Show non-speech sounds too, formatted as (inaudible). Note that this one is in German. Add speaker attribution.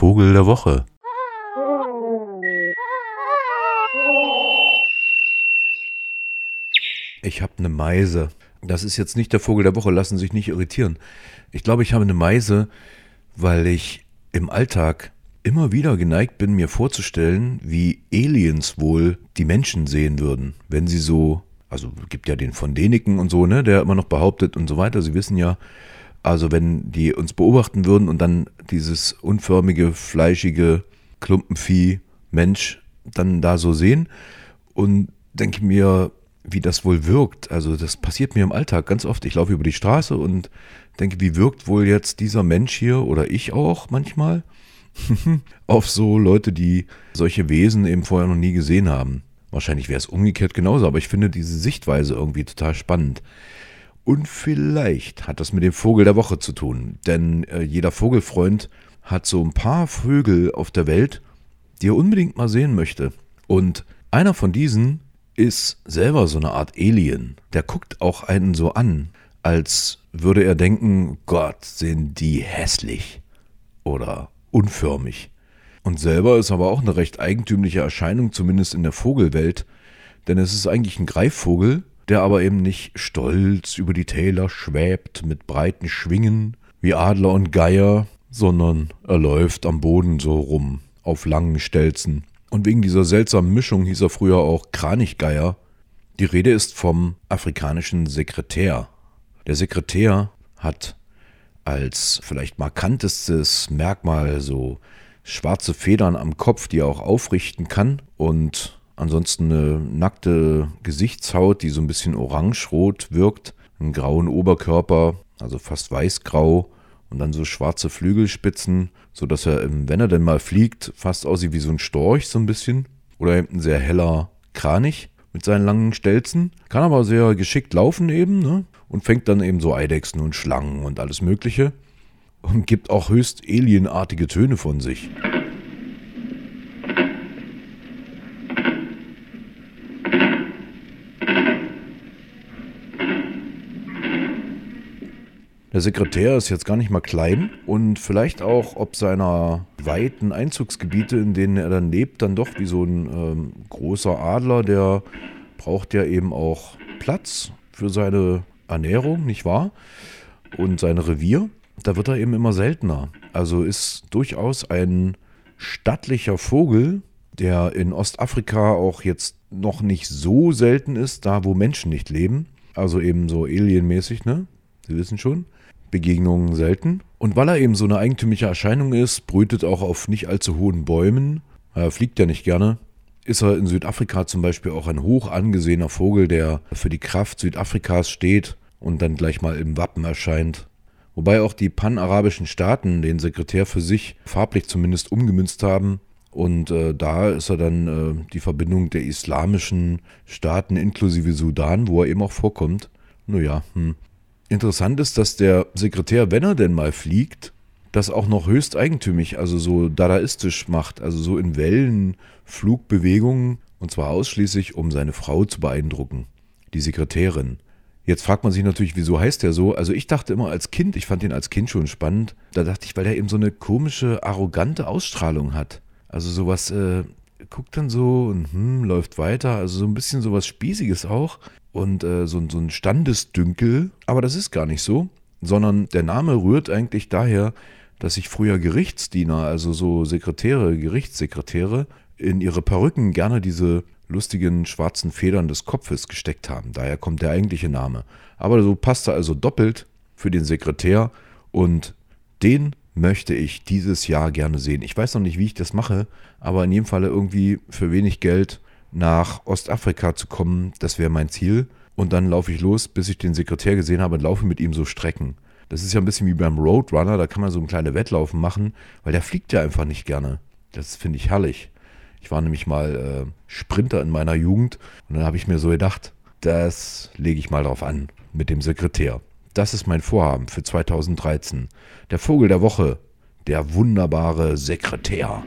Speaker 1: Vogel der Woche.
Speaker 2: Ich habe eine Meise. Das ist jetzt nicht der Vogel der Woche, lassen Sie sich nicht irritieren. Ich glaube, ich habe eine Meise, weil ich im Alltag immer wieder geneigt bin, mir vorzustellen, wie Aliens wohl die Menschen sehen würden, wenn sie so, also gibt ja den von Deniken und so, ne, der immer noch behauptet und so weiter. Sie wissen ja, also wenn die uns beobachten würden und dann dieses unförmige, fleischige Klumpenvieh Mensch dann da so sehen und denke mir, wie das wohl wirkt. Also das passiert mir im Alltag ganz oft. Ich laufe über die Straße und denke, wie wirkt wohl jetzt dieser Mensch hier oder ich auch manchmal (laughs) auf so Leute, die solche Wesen eben vorher noch nie gesehen haben. Wahrscheinlich wäre es umgekehrt genauso, aber ich finde diese Sichtweise irgendwie total spannend. Und vielleicht hat das mit dem Vogel der Woche zu tun, denn äh, jeder Vogelfreund hat so ein paar Vögel auf der Welt, die er unbedingt mal sehen möchte. Und einer von diesen ist selber so eine Art Alien. Der guckt auch einen so an, als würde er denken, Gott, sind die hässlich oder unförmig. Und selber ist aber auch eine recht eigentümliche Erscheinung, zumindest in der Vogelwelt, denn es ist eigentlich ein Greifvogel, der aber eben nicht stolz über die Täler schwebt mit breiten Schwingen wie Adler und Geier, sondern er läuft am Boden so rum, auf langen Stelzen. Und wegen dieser seltsamen Mischung hieß er früher auch Kranichgeier. Die Rede ist vom afrikanischen Sekretär. Der Sekretär hat als vielleicht markantestes Merkmal so schwarze Federn am Kopf, die er auch aufrichten kann und ansonsten eine nackte Gesichtshaut, die so ein bisschen orange-rot wirkt, einen grauen Oberkörper, also fast weißgrau und dann so schwarze Flügelspitzen, sodass er, wenn er denn mal fliegt, fast aussieht wie so ein Storch so ein bisschen. Oder eben ein sehr heller Kranich mit seinen langen Stelzen. Kann aber sehr geschickt laufen eben ne? und fängt dann eben so Eidechsen und Schlangen und alles Mögliche. Und gibt auch höchst alienartige Töne von sich. Der Sekretär ist jetzt gar nicht mal klein und vielleicht auch ob seiner weiten Einzugsgebiete, in denen er dann lebt, dann doch wie so ein ähm, großer Adler, der braucht ja eben auch Platz für seine Ernährung, nicht wahr? Und sein Revier. Da wird er eben immer seltener. Also ist durchaus ein stattlicher Vogel, der in Ostafrika auch jetzt noch nicht so selten ist, da wo Menschen nicht leben. Also eben so alienmäßig, ne? Sie wissen schon. Begegnungen selten. Und weil er eben so eine eigentümliche Erscheinung ist, brütet auch auf nicht allzu hohen Bäumen. Er fliegt ja nicht gerne. Ist er in Südafrika zum Beispiel auch ein hoch angesehener Vogel, der für die Kraft Südafrikas steht und dann gleich mal im Wappen erscheint. Wobei auch die panarabischen Staaten den Sekretär für sich farblich zumindest umgemünzt haben. Und äh, da ist er dann äh, die Verbindung der islamischen Staaten inklusive Sudan, wo er eben auch vorkommt. Naja, hm. Interessant ist, dass der Sekretär, wenn er denn mal fliegt, das auch noch höchst eigentümlich, also so dadaistisch macht, also so in Wellen, Flugbewegungen, und zwar ausschließlich, um seine Frau zu beeindrucken, die Sekretärin. Jetzt fragt man sich natürlich, wieso heißt der so? Also ich dachte immer als Kind, ich fand ihn als Kind schon spannend, da dachte ich, weil er eben so eine komische, arrogante Ausstrahlung hat. Also sowas, äh, guckt dann so und hm, läuft weiter, also so ein bisschen sowas Spießiges auch und äh, so, so ein Standesdünkel, aber das ist gar nicht so, sondern der Name rührt eigentlich daher, dass sich früher Gerichtsdiener, also so Sekretäre, Gerichtssekretäre, in ihre Perücken gerne diese lustigen schwarzen Federn des Kopfes gesteckt haben. Daher kommt der eigentliche Name. Aber so passt er also doppelt für den Sekretär und den möchte ich dieses Jahr gerne sehen. Ich weiß noch nicht, wie ich das mache, aber in jedem Falle irgendwie für wenig Geld nach Ostafrika zu kommen, das wäre mein Ziel. Und dann laufe ich los, bis ich den Sekretär gesehen habe und laufe mit ihm so Strecken. Das ist ja ein bisschen wie beim Roadrunner, da kann man so einen kleinen Wettlaufen machen, weil der fliegt ja einfach nicht gerne. Das finde ich herrlich. Ich war nämlich mal äh, Sprinter in meiner Jugend und dann habe ich mir so gedacht, das lege ich mal drauf an mit dem Sekretär. Das ist mein Vorhaben für 2013. Der Vogel der Woche, der wunderbare Sekretär.